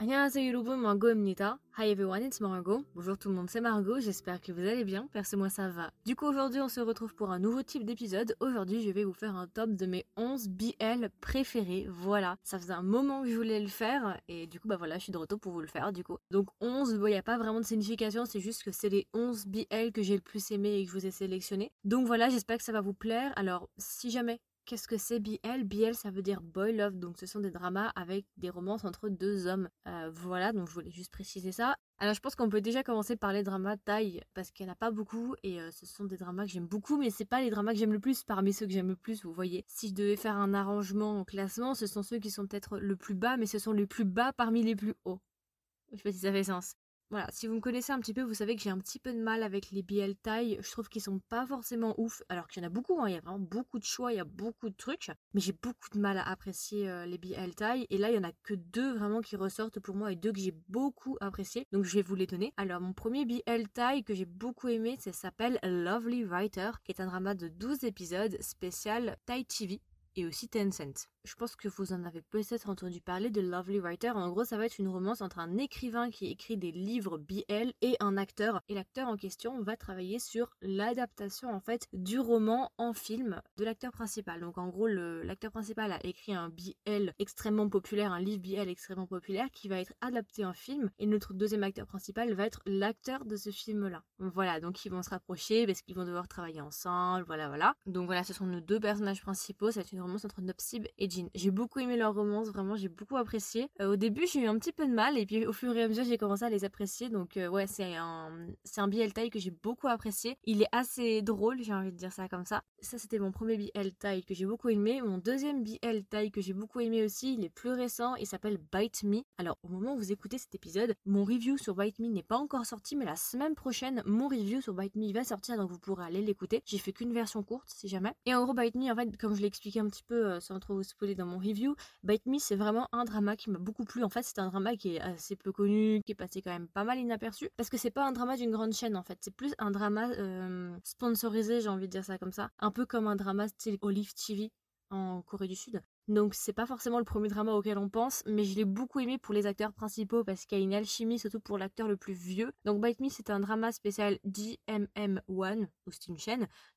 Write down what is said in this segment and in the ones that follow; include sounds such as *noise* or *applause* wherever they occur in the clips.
안녕하세요 여러분, Margot입니다. Hi everyone, it's Margot. Bonjour tout le monde, c'est Margot, j'espère que vous allez bien, perso moi ça va. Du coup aujourd'hui on se retrouve pour un nouveau type d'épisode. Aujourd'hui je vais vous faire un top de mes 11 BL préférés, voilà. Ça faisait un moment que je voulais le faire et du coup bah voilà, je suis de retour pour vous le faire du coup. Donc 11, il n'y a pas vraiment de signification, c'est juste que c'est les 11 BL que j'ai le plus aimé et que je vous ai sélectionné. Donc voilà, j'espère que ça va vous plaire. Alors si jamais Qu'est-ce que c'est BL BL, ça veut dire boy love, donc ce sont des dramas avec des romances entre deux hommes. Euh, voilà, donc je voulais juste préciser ça. Alors je pense qu'on peut déjà commencer par les dramas taille, parce qu'il n'y en a pas beaucoup, et euh, ce sont des dramas que j'aime beaucoup, mais c'est pas les dramas que j'aime le plus parmi ceux que j'aime le plus, vous voyez. Si je devais faire un arrangement en classement, ce sont ceux qui sont peut-être le plus bas, mais ce sont les plus bas parmi les plus hauts. Je sais pas si ça fait sens. Voilà, si vous me connaissez un petit peu, vous savez que j'ai un petit peu de mal avec les BL taille. Je trouve qu'ils sont pas forcément ouf, alors qu'il y en a beaucoup, hein. il y a vraiment beaucoup de choix, il y a beaucoup de trucs, mais j'ai beaucoup de mal à apprécier euh, les BL taille. Et là, il y en a que deux vraiment qui ressortent pour moi et deux que j'ai beaucoup apprécié, donc je vais vous les donner. Alors, mon premier BL taille que j'ai beaucoup aimé, ça s'appelle Lovely Writer, qui est un drama de 12 épisodes spécial Thai TV et aussi Tencent. Je pense que vous en avez peut-être entendu parler de Lovely Writer. En gros, ça va être une romance entre un écrivain qui écrit des livres BL et un acteur. Et l'acteur en question va travailler sur l'adaptation en fait du roman en film de l'acteur principal. Donc en gros, l'acteur principal a écrit un BL extrêmement populaire, un livre BL extrêmement populaire qui va être adapté en film. Et notre deuxième acteur principal va être l'acteur de ce film-là. Voilà, donc ils vont se rapprocher parce qu'ils vont devoir travailler ensemble. Voilà, voilà. Donc voilà, ce sont nos deux personnages principaux. C'est une romance entre Nopsib et j'ai beaucoup aimé leur romance, vraiment j'ai beaucoup apprécié. Euh, au début j'ai eu un petit peu de mal et puis au fur et à mesure j'ai commencé à les apprécier. Donc euh, ouais c'est un c'est un BL taille que j'ai beaucoup apprécié. Il est assez drôle, j'ai envie de dire ça comme ça. Ça c'était mon premier BL taille que j'ai beaucoup aimé. Mon deuxième BL taille que j'ai beaucoup aimé aussi, il est plus récent, il s'appelle Bite Me. Alors au moment où vous écoutez cet épisode, mon review sur Bite Me n'est pas encore sorti mais la semaine prochaine mon review sur Bite Me va sortir donc vous pourrez aller l'écouter. J'ai fait qu'une version courte si jamais. Et en gros Bite Me en fait comme je l'ai expliqué un petit peu euh, sans trop vous dans mon review, Bite Me c'est vraiment un drama qui m'a beaucoup plu. En fait, c'est un drama qui est assez peu connu, qui est passé quand même pas mal inaperçu, parce que c'est pas un drama d'une grande chaîne en fait, c'est plus un drama euh, sponsorisé, j'ai envie de dire ça comme ça, un peu comme un drama style Olive TV en Corée du Sud. Donc c'est pas forcément le premier drama auquel on pense, mais je l'ai beaucoup aimé pour les acteurs principaux parce qu'il y a une alchimie, surtout pour l'acteur le plus vieux. Donc Bite Me c'est un drama spécial DMM1, ou c'est une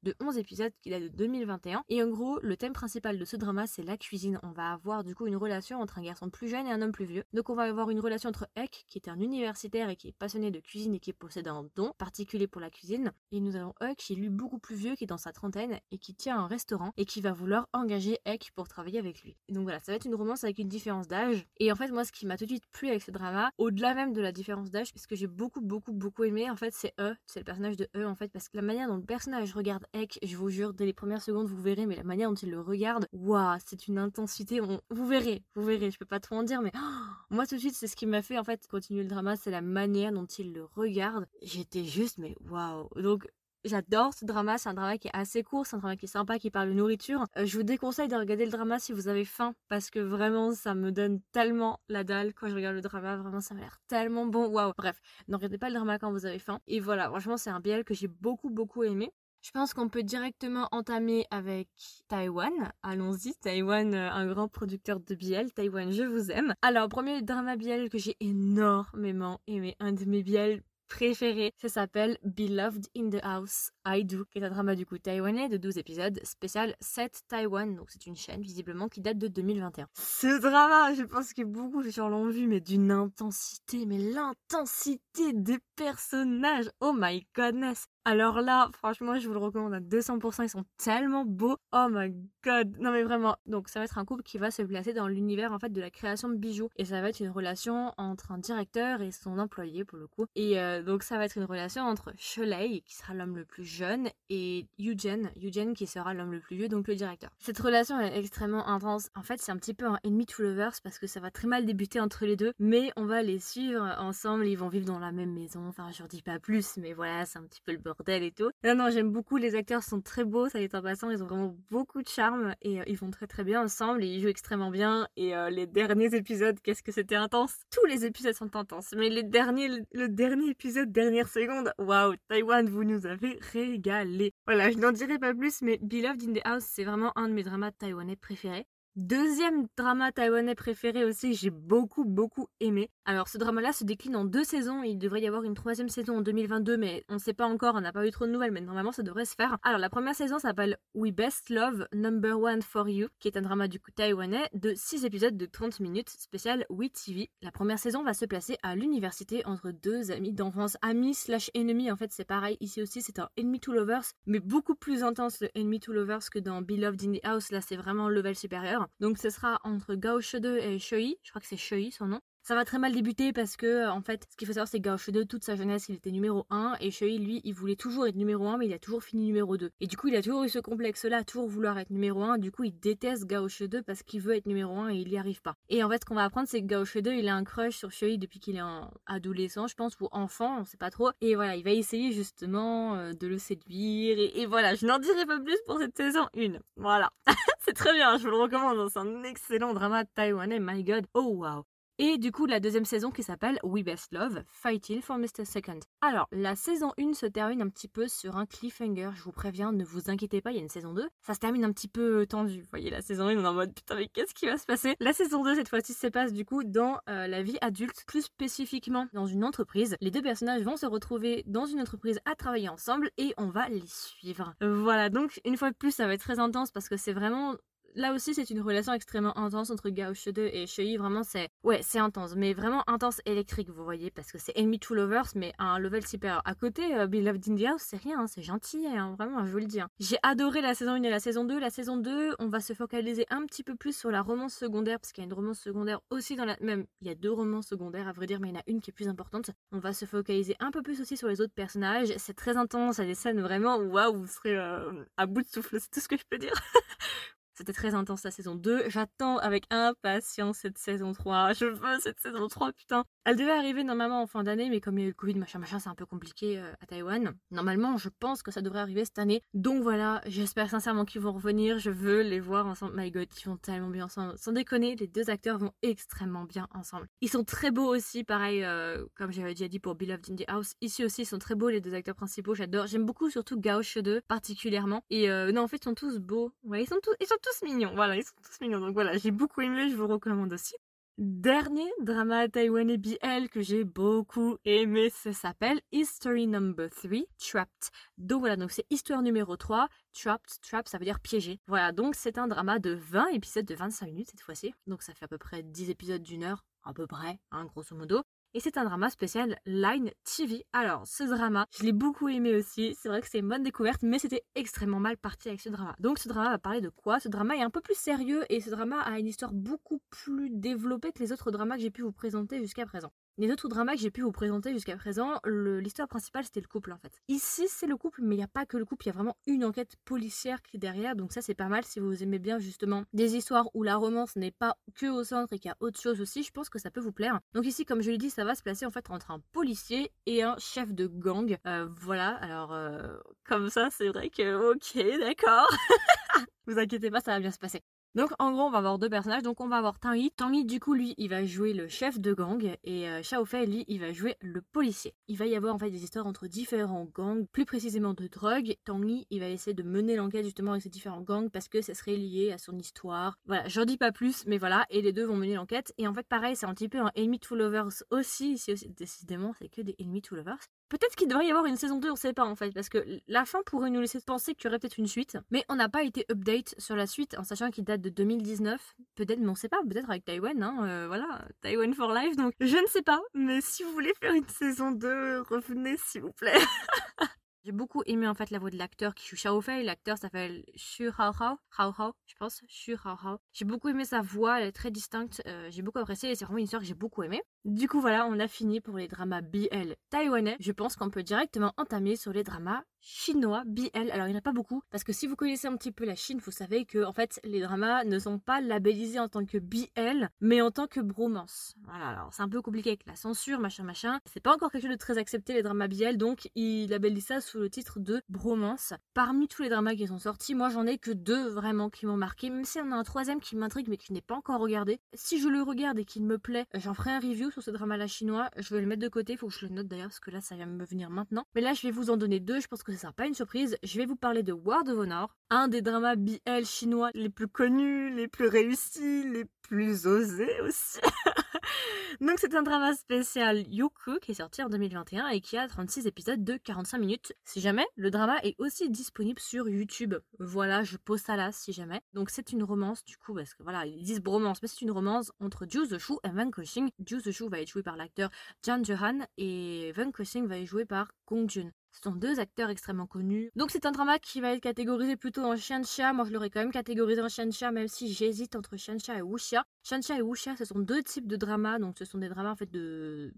de 11 épisodes qui date de 2021. Et en gros, le thème principal de ce drama c'est la cuisine. On va avoir du coup une relation entre un garçon plus jeune et un homme plus vieux. Donc on va avoir une relation entre Ek, qui est un universitaire et qui est passionné de cuisine et qui possède un don particulier pour la cuisine. Et nous avons Ek qui est lui beaucoup plus vieux, qui est dans sa trentaine et qui tient un restaurant et qui va vouloir engager Ek pour travailler avec lui. Donc voilà, ça va être une romance avec une différence d'âge. Et en fait, moi, ce qui m'a tout de suite plu avec ce drama, au-delà même de la différence d'âge, ce que j'ai beaucoup, beaucoup, beaucoup aimé, en fait, c'est E, c'est le personnage de E, en fait, parce que la manière dont le personnage regarde Ek, je vous jure, dès les premières secondes, vous verrez, mais la manière dont il le regarde, waouh, c'est une intensité. Vous verrez, vous verrez, je peux pas trop en dire, mais *gasps* moi, tout de suite, c'est ce qui m'a fait, en fait, continuer le drama, c'est la manière dont il le regarde. J'étais juste, mais waouh. Donc, J'adore ce drama, c'est un drama qui est assez court, c'est un drama qui est sympa, qui parle de nourriture. Euh, je vous déconseille de regarder le drama si vous avez faim, parce que vraiment ça me donne tellement la dalle quand je regarde le drama, vraiment ça m'a l'air tellement bon, waouh. Bref, ne regardez pas le drama quand vous avez faim. Et voilà, franchement c'est un BL que j'ai beaucoup beaucoup aimé. Je pense qu'on peut directement entamer avec Taïwan. Allons-y, Taïwan, euh, un grand producteur de BL. Taïwan, je vous aime. Alors, premier drama BL que j'ai énormément aimé, un de mes BL préféré. Ça s'appelle Beloved in the House I Do, qui est un drama du coup taïwanais de 12 épisodes, spécial 7 Taïwan. Donc c'est une chaîne visiblement qui date de 2021. Ce drama, je pense que beaucoup de gens l'ont vu, mais d'une intensité, mais l'intensité des personnages. Oh my godness. Alors là, franchement, je vous le recommande à 200%. Ils sont tellement beaux. Oh my god. Non mais vraiment. Donc ça va être un couple qui va se placer dans l'univers en fait de la création de bijoux. Et ça va être une relation entre un directeur et son employé pour le coup. Et euh, donc ça va être une relation entre Sholei, qui sera l'homme le plus jeune, et Eugen, Eugen qui sera l'homme le plus vieux, donc le directeur. Cette relation est extrêmement intense. En fait, c'est un petit peu un ennemy to lovers parce que ça va très mal débuter entre les deux. Mais on va les suivre ensemble. Ils vont vivre dans la même maison. Enfin, je ne dis pas plus, mais voilà, c'est un petit peu le et tout. Non, non, j'aime beaucoup. Les acteurs sont très beaux, ça y est en passant. Ils ont vraiment beaucoup de charme et euh, ils vont très très bien ensemble et ils jouent extrêmement bien. Et euh, les derniers épisodes, qu'est-ce que c'était intense? Tous les épisodes sont intenses, mais les derniers, le, dernier épisode, dernière seconde, waouh, Taïwan, vous nous avez régalé. Voilà, je n'en dirai pas plus, mais Beloved in the House, c'est vraiment un de mes dramas taïwanais préférés. Deuxième drama taïwanais préféré aussi j'ai beaucoup beaucoup aimé. Alors ce drama-là se décline en deux saisons. Il devrait y avoir une troisième saison en 2022, mais on ne sait pas encore. On n'a pas eu trop de nouvelles, mais normalement ça devrait se faire. Alors la première saison s'appelle We Best Love Number One for You, qui est un drama du coup taïwanais de 6 épisodes de 30 minutes, spécial We TV. La première saison va se placer à l'université entre deux amis d'enfance, amis slash ennemis. En fait c'est pareil ici aussi, c'est un enemy to lovers, mais beaucoup plus intense le enemy to lovers que dans Beloved in the House. Là c'est vraiment level supérieur. Donc ce sera entre Gao Shede et Shui, je crois que c'est Shui son nom. Ça va très mal débuter parce que, euh, en fait, ce qu'il faut savoir, c'est que Gao Shede, toute sa jeunesse, il était numéro 1 et Shui, lui, il voulait toujours être numéro 1, mais il a toujours fini numéro 2. Et du coup, il a toujours eu ce complexe-là, toujours vouloir être numéro 1. Du coup, il déteste Gao Shede parce qu'il veut être numéro 1 et il n'y arrive pas. Et en fait, ce qu'on va apprendre, c'est que Gao Shede, il a un crush sur Shui depuis qu'il est adolescent, je pense, ou enfant, on sait pas trop. Et voilà, il va essayer justement euh, de le séduire. Et, et voilà, je n'en dirai pas plus pour cette saison 1. Voilà. *laughs* c'est très bien, je vous le recommande. Hein, c'est un excellent drama taïwanais, my god. Oh wow. Et du coup, la deuxième saison qui s'appelle We Best Love, Fighting for Mr. Second. Alors, la saison 1 se termine un petit peu sur un cliffhanger, je vous préviens, ne vous inquiétez pas, il y a une saison 2. Ça se termine un petit peu tendu. Vous voyez, la saison 1, on est en mode putain, mais qu'est-ce qui va se passer? La saison 2, cette fois-ci, se passe du coup dans euh, la vie adulte, plus spécifiquement dans une entreprise. Les deux personnages vont se retrouver dans une entreprise à travailler ensemble et on va les suivre. Voilà, donc une fois de plus, ça va être très intense parce que c'est vraiment là aussi, c'est une relation extrêmement intense entre Gao Shede et Shui. Vraiment, c'est ouais, c'est intense, mais vraiment intense électrique, vous voyez, parce que c'est Enemy to Lovers, mais à un level supérieur. À côté, euh, Beloved India, c'est rien, hein, c'est gentil, hein, vraiment, je vous le dis. Hein. J'ai adoré la saison 1 et la saison 2. La saison 2, on va se focaliser un petit peu plus sur la romance secondaire, parce qu'il y a une romance secondaire aussi dans la. Même, il y a deux romances secondaires, à vrai dire, mais il y en a une qui est plus importante. On va se focaliser un peu plus aussi sur les autres personnages. C'est très intense, il y a des scènes vraiment, waouh, vous serez euh, à bout de souffle, c'est tout ce que je peux dire. *laughs* C'était très intense la saison 2. J'attends avec impatience cette saison 3. Je veux cette saison 3, putain. Elle devait arriver normalement en fin d'année, mais comme il y a eu le Covid, machin, machin, c'est un peu compliqué euh, à Taïwan. Normalement, je pense que ça devrait arriver cette année. Donc voilà, j'espère sincèrement qu'ils vont revenir. Je veux les voir ensemble. My god, ils vont tellement bien ensemble. Sans déconner, les deux acteurs vont extrêmement bien ensemble. Ils sont très beaux aussi, pareil, euh, comme j'avais déjà dit pour Beloved in the House. Ici aussi, ils sont très beaux, les deux acteurs principaux. J'adore. J'aime beaucoup surtout Gao Shede, particulièrement. Et euh, non, en fait, ils sont tous beaux. Ouais, ils sont tous, ils sont tous mignons. Voilà, ils sont tous mignons. Donc voilà, j'ai beaucoup aimé, je vous recommande aussi. Dernier drama taïwanais BL que j'ai beaucoup aimé, ça s'appelle History Number 3, Trapped. Donc voilà, donc c'est histoire numéro 3, Trapped, Trapped ça veut dire piégé. Voilà, donc c'est un drama de 20 épisodes de 25 minutes cette fois-ci. Donc ça fait à peu près 10 épisodes d'une heure, à peu près, hein, grosso modo et c'est un drama spécial Line TV. Alors, ce drama, je l'ai beaucoup aimé aussi. C'est vrai que c'est une bonne découverte, mais c'était extrêmement mal parti avec ce drama. Donc, ce drama va parler de quoi? Ce drama est un peu plus sérieux et ce drama a une histoire beaucoup plus développée que les autres dramas que j'ai pu vous présenter jusqu'à présent. Les autres dramas que j'ai pu vous présenter jusqu'à présent, l'histoire principale c'était le couple en fait. Ici c'est le couple, mais il n'y a pas que le couple, il y a vraiment une enquête policière qui est derrière, donc ça c'est pas mal si vous aimez bien justement des histoires où la romance n'est pas que au centre et qu'il y a autre chose aussi, je pense que ça peut vous plaire. Donc ici, comme je l'ai dit, ça va se placer en fait entre un policier et un chef de gang. Euh, voilà, alors euh, comme ça c'est vrai que ok, d'accord. *laughs* vous inquiétez pas, ça va bien se passer. Donc en gros, on va avoir deux personnages. Donc on va avoir Tang Yi. Tang Yi, du coup, lui, il va jouer le chef de gang et euh, Xiao Fei, lui, il va jouer le policier. Il va y avoir en fait des histoires entre différents gangs, plus précisément de drogue. Tang Yi, il va essayer de mener l'enquête justement avec ces différents gangs parce que ça serait lié à son histoire. Voilà, j'en dis pas plus, mais voilà, et les deux vont mener l'enquête. Et en fait, pareil, c'est un petit peu un Enemy to Lovers aussi. Ici aussi, décidément, c'est que des Enemy to Lovers. Peut-être qu'il devrait y avoir une saison 2, on sait pas en fait, parce que la fin pourrait nous laisser penser qu'il y aurait peut-être une suite, mais on n'a pas été update sur la suite, en sachant qu'il date de 2019, peut-être, mais on sait pas, peut-être avec Taïwan, hein, euh, voilà, Taïwan for life, donc je ne sais pas, mais si vous voulez faire une saison 2, revenez s'il vous plaît. *laughs* J'ai beaucoup aimé en fait la voix de l'acteur qui joue Xiao Fei. L'acteur s'appelle Xu Hao Hao, Hao Hao, je pense. Xu Hao Hao. J'ai beaucoup aimé sa voix, elle est très distincte. Euh, j'ai beaucoup apprécié c'est vraiment une histoire que j'ai beaucoup aimé. Du coup voilà, on a fini pour les dramas BL taïwanais. Je pense qu'on peut directement entamer sur les dramas chinois BL. Alors il n'y en a pas beaucoup parce que si vous connaissez un petit peu la Chine, vous savez que en fait les dramas ne sont pas labellisés en tant que BL, mais en tant que bromance. Voilà, alors c'est un peu compliqué avec la censure, machin machin. C'est pas encore quelque chose de très accepté les dramas BL, donc ils labellisent ça sous sous le titre de Bromance. Parmi tous les dramas qui sont sortis, moi j'en ai que deux vraiment qui m'ont marqué, même si on a un troisième qui m'intrigue mais qui n'est pas encore regardé. Si je le regarde et qu'il me plaît, j'en ferai un review sur ce drama-là chinois. Je vais le mettre de côté, faut que je le note d'ailleurs parce que là ça vient me venir maintenant. Mais là je vais vous en donner deux, je pense que ce sera pas une surprise. Je vais vous parler de War of Honor, un des dramas BL chinois les plus connus, les plus réussis, les plus osés aussi. *laughs* Donc c'est un drama spécial Yoku qui est sorti en 2021 et qui a 36 épisodes de 45 minutes. Si jamais, le drama est aussi disponible sur YouTube. Voilà, je pose ça là si jamais. Donc c'est une romance du coup parce que voilà, ils disent bromance mais c'est une romance entre Ju Shu et Van Koshing. Ju Shu va être joué par l'acteur Jan Johan et Van Koshing va être joué par Gong Jun. Ce sont deux acteurs extrêmement connus. Donc c'est un drama qui va être catégorisé plutôt en Xianxia. Moi je l'aurais quand même catégorisé en Xianxia même si j'hésite entre Xianxia et Wuxia. Xianxia et Wuxia ce sont deux types de dramas. Donc ce sont des dramas en fait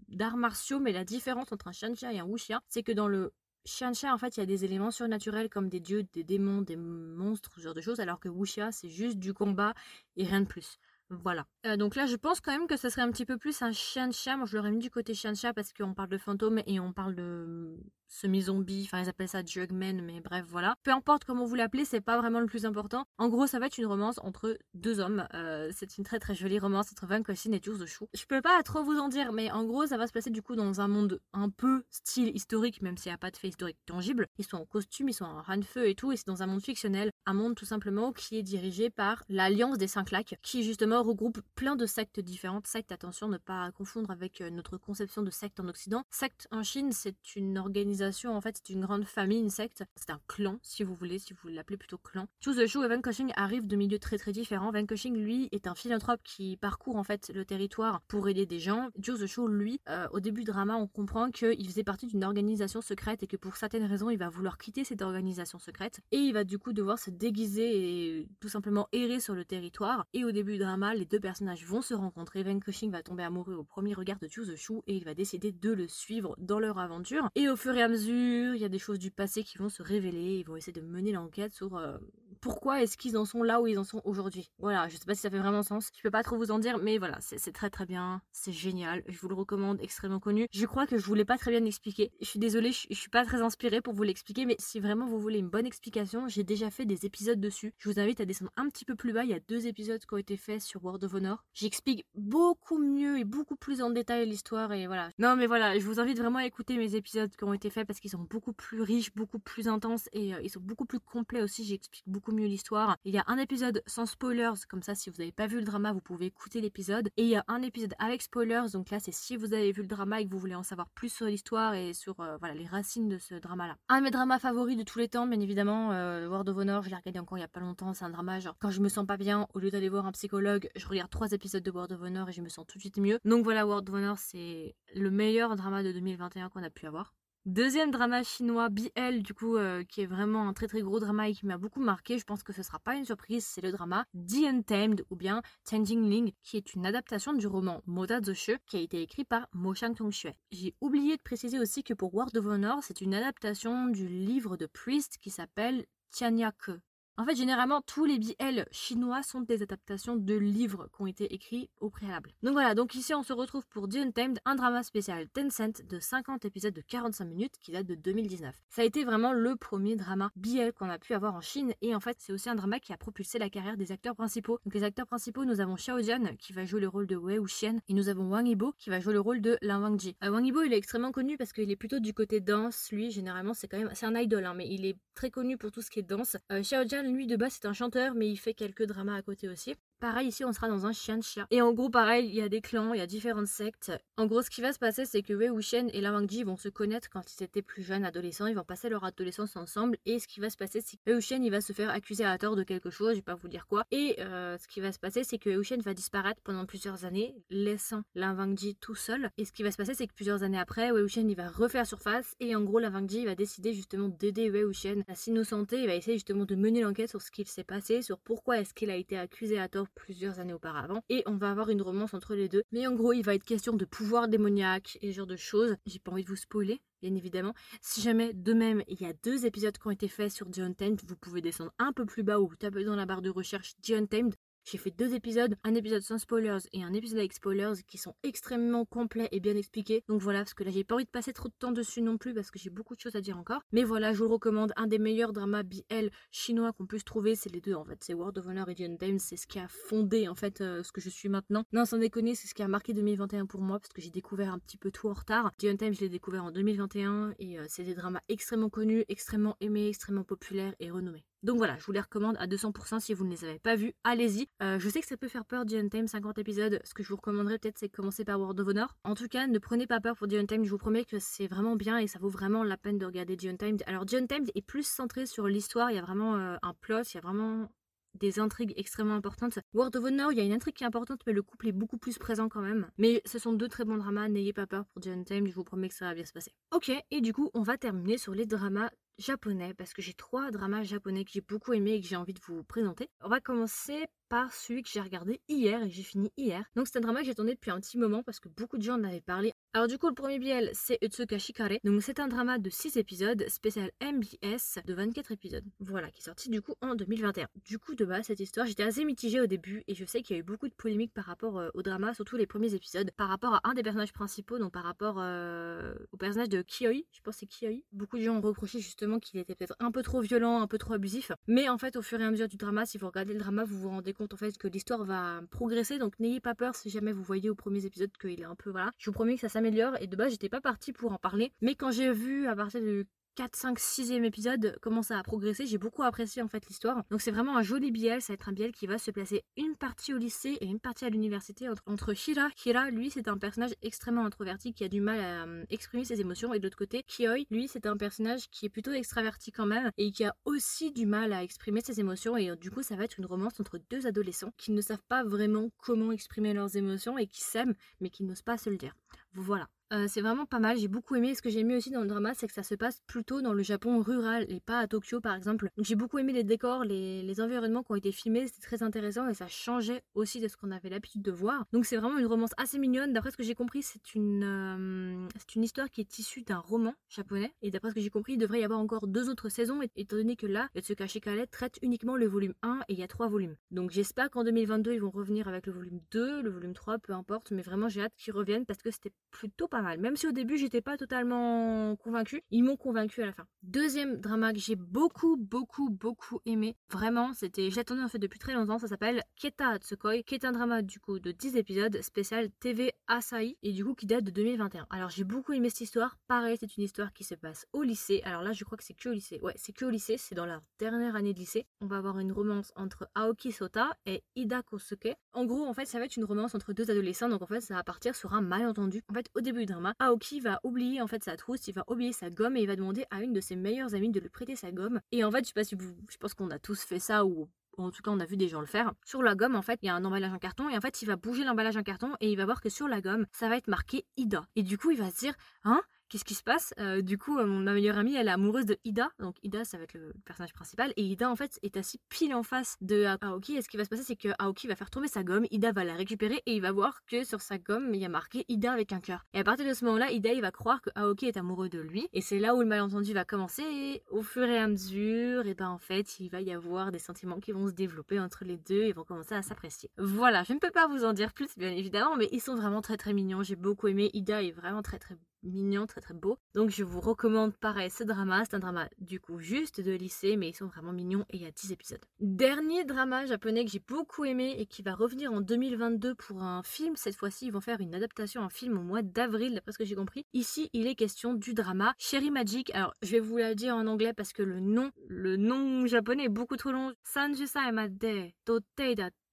d'arts martiaux. Mais la différence entre un Xianxia et un Wuxia c'est que dans le Xianxia en fait il y a des éléments surnaturels comme des dieux, des démons, des monstres, ce genre de choses. Alors que Wuxia c'est juste du combat et rien de plus. Voilà. Euh, donc là, je pense quand même que ce serait un petit peu plus un chat. Moi, je l'aurais mis du côté chat parce qu'on parle de fantômes et on parle de semi-zombie, enfin ils appellent ça Jugman, mais bref voilà. Peu importe comment vous l'appelez, c'est pas vraiment le plus important. En gros, ça va être une romance entre deux hommes. Euh, c'est une très très jolie romance entre Van Kosin et Jules de Chou. Je peux pas trop vous en dire, mais en gros, ça va se passer du coup dans un monde un peu style historique, même s'il n'y a pas de fait historique tangible. Ils sont en costume, ils sont en ran feu et tout, et c'est dans un monde fictionnel, un monde tout simplement qui est dirigé par l'Alliance des Cinq Lacs, qui justement regroupe plein de sectes différentes. Sectes, attention, ne pas confondre avec euh, notre conception de secte en Occident. Secte en Chine, c'est une organisation en fait, c'est une grande famille, une secte. C'est un clan, si vous voulez, si vous l'appelez plutôt clan. Chu Zhe et Van Koshing arrivent de milieux très très différents. Van Koshing, lui, est un philanthrope qui parcourt en fait le territoire pour aider des gens. Chu Zhe lui, euh, au début du drama, on comprend qu'il faisait partie d'une organisation secrète et que pour certaines raisons, il va vouloir quitter cette organisation secrète et il va du coup devoir se déguiser et tout simplement errer sur le territoire. Et au début du drama, les deux personnages vont se rencontrer. Van Koshing va tomber amoureux au premier regard de Chu Zhe et il va décider de le suivre dans leur aventure. Et au fur et à mesure, il y a des choses du passé qui vont se révéler, ils vont essayer de mener l'enquête sur euh, pourquoi est-ce qu'ils en sont là où ils en sont aujourd'hui. Voilà, je sais pas si ça fait vraiment sens, je peux pas trop vous en dire, mais voilà, c'est très très bien, c'est génial, je vous le recommande, extrêmement connu. Je crois que je voulais pas très bien l'expliquer, je suis désolée, je, suis pas très inspirée pour vous l'expliquer, mais si vraiment vous voulez une bonne explication, j'ai déjà fait des épisodes dessus. Je vous invite à descendre un petit peu plus bas, il y a deux épisodes qui ont été faits sur World of Honor. J'explique beaucoup mieux et beaucoup plus en détail l'histoire et voilà. Non mais voilà, je vous invite vraiment à écouter mes épisodes qui ont été faits parce qu'ils sont beaucoup plus riches, beaucoup plus intenses et euh, ils sont beaucoup plus complets aussi, j'explique beaucoup mieux l'histoire. Il y a un épisode sans spoilers, comme ça si vous n'avez pas vu le drama, vous pouvez écouter l'épisode. Et il y a un épisode avec spoilers, donc là c'est si vous avez vu le drama et que vous voulez en savoir plus sur l'histoire et sur euh, voilà, les racines de ce drama-là. Un de mes dramas favoris de tous les temps, bien évidemment, euh, World of Honor, je l'ai regardé encore il y a pas longtemps, c'est un drama genre quand je me sens pas bien, au lieu d'aller voir un psychologue, je regarde trois épisodes de World of Honor et je me sens tout de suite mieux. Donc voilà, World of Honor c'est le meilleur drama de 2021 qu'on a pu avoir. Deuxième drama chinois, BL, du coup, euh, qui est vraiment un très très gros drama et qui m'a beaucoup marqué, je pense que ce sera pas une surprise, c'est le drama The Untamed ou bien Changing Ling, qui est une adaptation du roman Moda Zoshe, qui a été écrit par Mo Shang Tongxue. J'ai oublié de préciser aussi que pour World of Honor, c'est une adaptation du livre de Priest qui s'appelle Tianyake. En fait, généralement, tous les BL chinois sont des adaptations de livres qui ont été écrits au préalable. Donc voilà, donc ici on se retrouve pour The Untamed, un drama spécial Tencent de 50 épisodes de 45 minutes qui date de 2019. Ça a été vraiment le premier drama BL qu'on a pu avoir en Chine et en fait c'est aussi un drama qui a propulsé la carrière des acteurs principaux. Donc les acteurs principaux, nous avons Xiao Jian qui va jouer le rôle de Wei Wuxian et nous avou Wang Yibo qui va jouer le rôle de Lan Wangji. Euh, Wang Yibo il est extrêmement connu parce qu'il est plutôt du côté danse, lui généralement c'est quand même c'est un idol hein, mais il est très connu pour tout ce qui est danse. Euh, lui de base c'est un chanteur mais il fait quelques dramas à côté aussi. Pareil, ici, on sera dans un chien de chien. Et en gros, pareil, il y a des clans, il y a différentes sectes. En gros, ce qui va se passer, c'est que Wei Wuxian et La Wangji vont se connaître quand ils étaient plus jeunes, adolescents. Ils vont passer leur adolescence ensemble. Et ce qui va se passer, c'est que Wei Wuxian, il va se faire accuser à tort de quelque chose. Je vais pas vous dire quoi. Et euh, ce qui va se passer, c'est que Wei Wuxian va disparaître pendant plusieurs années, laissant La Wangji tout seul. Et ce qui va se passer, c'est que plusieurs années après, Wei Wuxian, il va refaire surface. Et en gros, La Wangji, il va décider justement d'aider Wei Wuxian à s'innocenter. Il va essayer justement de mener l'enquête sur ce qu'il s'est passé, sur pourquoi est-ce qu'il a été accusé à tort plusieurs années auparavant avant et on va avoir une romance entre les deux. Mais en gros, il va être question de pouvoir démoniaque et genre de choses. J'ai pas envie de vous spoiler, bien évidemment. Si jamais de même il y a deux épisodes qui ont été faits sur The Untamed, vous pouvez descendre un peu plus bas ou taper dans la barre de recherche The Untamed. J'ai fait deux épisodes, un épisode sans spoilers et un épisode avec spoilers qui sont extrêmement complets et bien expliqués. Donc voilà, parce que là j'ai pas envie de passer trop de temps dessus non plus parce que j'ai beaucoup de choses à dire encore. Mais voilà, je vous le recommande. Un des meilleurs dramas BL chinois qu'on puisse trouver, c'est les deux en fait. C'est World of Honor et The Untamed. C'est ce qui a fondé en fait euh, ce que je suis maintenant. Non, sans déconner, c'est ce qui a marqué 2021 pour moi parce que j'ai découvert un petit peu tout en retard. The Untamed, je l'ai découvert en 2021 et euh, c'est des dramas extrêmement connus, extrêmement aimés, extrêmement populaires et renommés. Donc voilà, je vous les recommande à 200% si vous ne les avez pas vus. Allez-y. Euh, je sais que ça peut faire peur The Untamed 50 épisodes. Ce que je vous recommanderais peut-être c'est de commencer par World of Honor. En tout cas, ne prenez pas peur pour The Untamed. Je vous promets que c'est vraiment bien et ça vaut vraiment la peine de regarder The Untamed. Alors The Untamed est plus centré sur l'histoire. Il y a vraiment euh, un plot, il y a vraiment des intrigues extrêmement importantes. World of Honor, il y a une intrigue qui est importante, mais le couple est beaucoup plus présent quand même. Mais ce sont deux très bons dramas, n'ayez pas peur pour The Untamed, je vous promets que ça va bien se passer. Ok, et du coup, on va terminer sur les dramas japonais, parce que j'ai trois dramas japonais que j'ai beaucoup aimés et que j'ai envie de vous présenter. On va commencer par celui que j'ai regardé hier et j'ai fini hier. Donc c'est un drama que j'attendais depuis un petit moment parce que beaucoup de gens en avaient parlé. Alors du coup le premier biel c'est Utsuka Shikare. Donc c'est un drama de 6 épisodes spécial MBS de 24 épisodes. Voilà qui est sorti du coup en 2021. Du coup de base cette histoire j'étais assez mitigée au début et je sais qu'il y a eu beaucoup de polémiques par rapport euh, au drama, surtout les premiers épisodes, par rapport à un des personnages principaux, donc par rapport euh, au personnage de Kioi, je pense c'est Kioi. Beaucoup de gens ont reproché justement qu'il était peut-être un peu trop violent, un peu trop abusif. Mais en fait au fur et à mesure du drama, si vous regardez le drama vous vous rendez compte en fait que l'histoire va progresser donc n'ayez pas peur si jamais vous voyez au premier épisode qu'il est un peu voilà. Je vous promets que ça et de base j'étais pas partie pour en parler mais quand j'ai vu à partir du 4, 5, 6e épisode comment ça a progressé. J'ai beaucoup apprécié en fait l'histoire. Donc c'est vraiment un joli biel. Ça va être un biel qui va se placer une partie au lycée et une partie à l'université entre, entre Hira. Hira, lui, c'est un personnage extrêmement introverti qui a du mal à euh, exprimer ses émotions. Et de l'autre côté, Kioi, lui, c'est un personnage qui est plutôt extraverti quand même et qui a aussi du mal à exprimer ses émotions. Et euh, du coup, ça va être une romance entre deux adolescents qui ne savent pas vraiment comment exprimer leurs émotions et qui s'aiment mais qui n'osent pas se le dire. Voilà. Euh, c'est vraiment pas mal, j'ai beaucoup aimé. Ce que j'ai aimé aussi dans le drama, c'est que ça se passe plutôt dans le Japon rural et pas à Tokyo par exemple. J'ai beaucoup aimé les décors, les, environnements qui ont été filmés, c'était très intéressant et ça changeait aussi de ce qu'on avait l'habitude de voir. Donc c'est vraiment une romance assez mignonne. D'après ce que j'ai compris, c'est une, euh, une histoire qui est issue d'un roman japonais. Et d'après ce que j'ai compris, il devrait y avoir encore deux autres saisons, étant donné que là, Yatsuka Kale traite uniquement le volume 1 et il y a trois volumes. Donc j'espère qu'en 2022, ils vont revenir avec le volume 2, le volume 3, peu importe. Mais vraiment, j'ai hâte qu'ils reviennent parce que c'était plutôt pas mal. Même si au début j'étais pas totalement convaincue, ils m'ont convaincue à la fin. Deuxième drama que j'ai beaucoup, beaucoup, beaucoup aimé. Vraiment, c'était, j'attendais en fait depuis très longtemps. Ça s'appelle Keta Hatsukoi, qui est un drama du coup de 10 épisodes spécial TV Asahi et du coup qui date de 2021. Alors j'ai beaucoup aimé cette histoire. Pareil, c'est une histoire qui se passe au lycée. Alors là, je crois que c'est que au lycée. Ouais, c'est que au lycée. C'est dans la dernière année de lycée. On va avoir une romance entre Aoki Sota et Ida Kosuke. En gros, en fait, ça va être une romance entre deux adolescents. Donc en fait, ça va partir sur un malentendu. En fait, au début Aoki va oublier en fait sa trousse, il va oublier sa gomme et il va demander à une de ses meilleures amies de lui prêter sa gomme. Et en fait, je sais pas si vous, je pense qu'on a tous fait ça ou en tout cas on a vu des gens le faire. Sur la gomme en fait il y a un emballage en carton et en fait il va bouger l'emballage en carton et il va voir que sur la gomme ça va être marqué Ida. Et du coup il va se dire hein? Qu'est-ce qui se passe? Euh, Du coup, euh, ma meilleure amie, elle est amoureuse de Ida. Donc Ida, ça va être le personnage principal. Et Ida, en fait, est assis pile en face de Aoki. Et ce qui va se passer, c'est que Aoki va faire tomber sa gomme. Ida va la récupérer et il va voir que sur sa gomme, il y a marqué Ida avec un cœur. Et à partir de ce moment-là, Ida, il va croire que Aoki est amoureux de lui. Et c'est là où le malentendu va commencer. Et au fur et à mesure, et ben en fait, il va y avoir des sentiments qui vont se développer entre les deux. Ils vont commencer à s'apprécier. Voilà, je ne peux pas vous en dire plus, bien évidemment, mais ils sont vraiment très très mignons. J'ai beaucoup aimé. Ida est vraiment très très mignon, très très beau. Donc je vous recommande pareil ce drama. C'est un drama du coup juste de lycée, mais ils sont vraiment mignons et il y a 10 épisodes. Dernier drama japonais que j'ai beaucoup aimé et qui va revenir en 2022 pour un film. Cette fois-ci, ils vont faire une adaptation en film au mois d'avril, d'après ce que j'ai compris. Ici, il est question du drama Cherry Magic. Alors je vais vous la dire en anglais parce que le nom, le nom japonais est beaucoup trop long. Sanjusai Made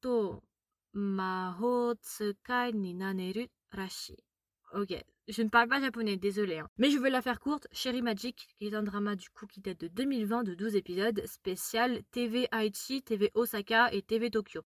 to Maho Tsukai ni Naneru Rashi. Ok, je ne parle pas japonais, désolé. Hein. Mais je veux la faire courte. Cherry Magic, qui est un drama du coup qui date de 2020 de 12 épisodes, spécial TV Aichi, TV Osaka et TV Tokyo.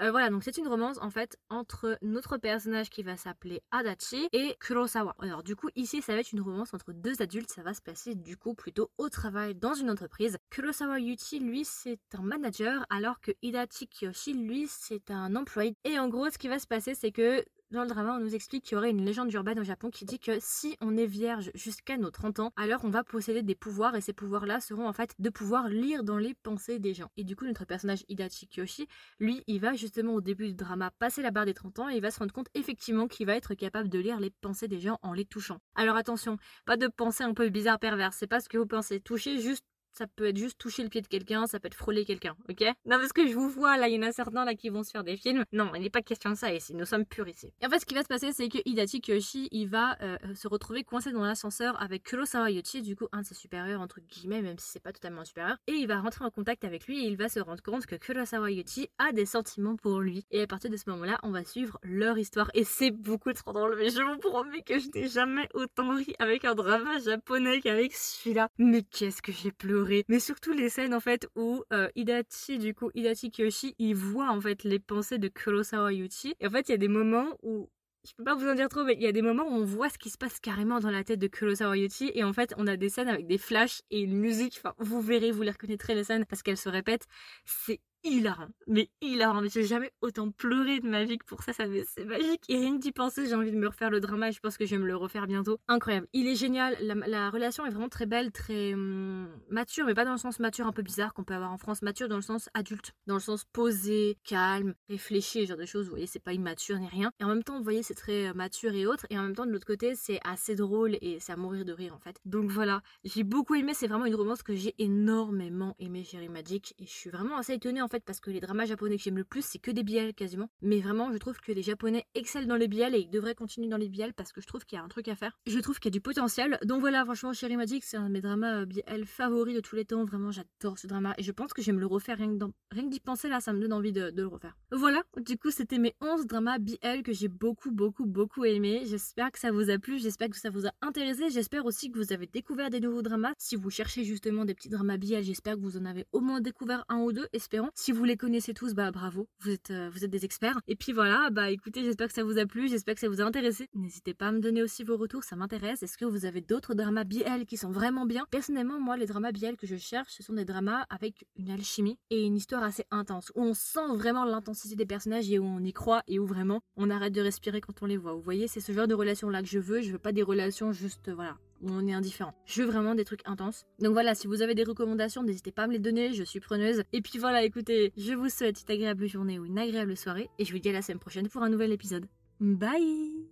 Euh, voilà, donc c'est une romance en fait entre notre personnage qui va s'appeler Adachi et Kurosawa. Alors du coup ici ça va être une romance entre deux adultes, ça va se passer du coup plutôt au travail dans une entreprise. Kurosawa Yuchi lui c'est un manager alors que Hidachi Kiyoshi lui c'est un employé. Et en gros ce qui va se passer c'est que dans le drama, on nous explique qu'il y aurait une légende urbaine au Japon qui dit que si on est vierge jusqu'à nos 30 ans, alors on va posséder des pouvoirs et ces pouvoirs-là seront en fait de pouvoir lire dans les pensées des gens. Et du coup, notre personnage Hidachi Kyoshi, lui, il va justement au début du drama passer la barre des 30 ans et il va se rendre compte effectivement qu'il va être capable de lire les pensées des gens en les touchant. Alors attention, pas de pensée un peu bizarre perverse, c'est pas ce que vous pensez. Toucher juste ça peut être juste toucher le pied de quelqu'un, ça peut être frôler quelqu'un, ok? Non, parce que je vous vois, là, il y en a certains là qui vont se faire des films. Non, il n'est pas question de ça ici, nous sommes purs ici. En fait, ce qui va se passer, c'est que Hidachi Kyoshi, il va euh, se retrouver coincé dans l'ascenseur avec Kurosawa Yoshi, du coup, un de ses supérieurs, entre guillemets, même si c'est pas totalement supérieur. Et il va rentrer en contact avec lui et il va se rendre compte que Kurosawa Yoshi a des sentiments pour lui. Et à partir de ce moment-là, on va suivre leur histoire. Et c'est beaucoup trop drôle, mais je vous promets que je n'ai jamais autant ri avec un drama japonais qu'avec celui-là. Mais qu'est-ce que j'ai pleuré Mais surtout les scènes en fait où euh, Hidachi, du coup, Hidachi Kyoshi, il voit en fait les pensées de Kurosawa Yuchi. Et en fait, il y a des moments où je peux pas vous en dire trop, mais il y a des moments où on voit ce qui se passe carrément dans la tête de Kurosawa Yuchi. Et en fait, on a des scènes avec des flashs et une musique. Vous verrez, vous les reconnaîtrez les scènes parce qu'elles se répètent. C'est hilarant. Mais hilarant. Mais j'ai jamais autant pleuré de ma vie pour ça. ça c'est magique. Et rien que d'y penser, j'ai envie de me refaire le drama et je pense que je vais me le refaire bientôt. Incroyable. Il est génial. La, relation est vraiment très belle, très hum, mature, mais pas dans le sens mature un peu bizarre qu'on peut avoir en France. Mature dans le sens adulte. Dans le sens posé, calme, réfléchi, genre de choses. Vous voyez, c'est pas immature ni rien. Et en même temps, vous voyez, c'est très euh, mature et autre. Et en même temps, de l'autre côté, c'est assez drôle et c'est à mourir de rire en fait. Donc voilà. J'ai beaucoup aimé. C'est vraiment une romance que j'ai énormément aimé, Chérie Magic. Et je suis vraiment assez étonnée en fait parce que les dramas japonais que j'aime le plus, c'est que des BL quasiment. Mais vraiment, je trouve que les japonais excellent dans les BL et ils devraient continuer dans les BL parce que je trouve qu'il y a un truc à faire. Je trouve qu'il y a du potentiel. Donc voilà, franchement, Cherry Magic, c'est un de mes dramas euh, BL favoris de tous les temps. Vraiment, j'adore ce drama et je pense que je vais me le refaire rien que, d'y penser là, ça me donne envie de, le refaire. Voilà, du coup, c'était mes 11 dramas BL que j'ai beaucoup, beaucoup, beaucoup aimé. J'espère que ça vous a plu, j'espère que ça vous a intéressé. J'espère aussi que vous avez découvert des nouveaux dramas. Si vous cherchez justement des petits dramas BL, j'espère que vous en avez au moins découvert un ou deux, espérons. Si vous les connaissez tous, bah bravo, vous êtes, euh, vous êtes des experts. Et puis voilà, bah écoutez, j'espère que ça vous a plu, j'espère que ça vous a intéressé. N'hésitez pas à me donner aussi vos retours, ça m'intéresse. Est-ce que vous avez d'autres dramas BL qui sont vraiment bien? Personnellement, moi, les dramas BL que je cherche, ce sont des dramas avec une alchimie et une histoire assez intense, où on sent vraiment l'intensité des personnages et où on y croit et où vraiment on arrête de respirer quand on les voit. Vous voyez, c'est ce genre de relation là que je veux. Je veux pas des relations juste, voilà, on est indifférent. Je veux vraiment des trucs intenses. Donc voilà, si vous avez des recommandations, n'hésitez pas à me les donner, je suis preneuse. Et puis voilà, écoutez, je vous souhaite une agréable journée ou une agréable soirée, et je vous dis à la semaine prochaine pour un nouvel épisode. Bye